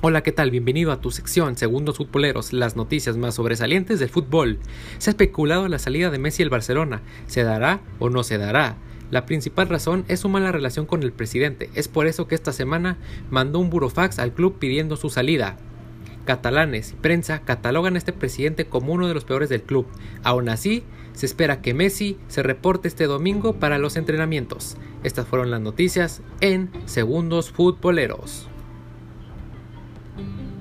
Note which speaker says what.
Speaker 1: Hola, ¿qué tal? Bienvenido a tu sección Segundos Futboleros, las noticias más sobresalientes del fútbol. Se ha especulado la salida de Messi al Barcelona. ¿Se dará o no se dará? La principal razón es su mala relación con el presidente. Es por eso que esta semana mandó un burofax al club pidiendo su salida. Catalanes y prensa catalogan a este presidente como uno de los peores del club. Aún así, se espera que Messi se reporte este domingo para los entrenamientos. Estas fueron las noticias en Segundos Futboleros. Thank you.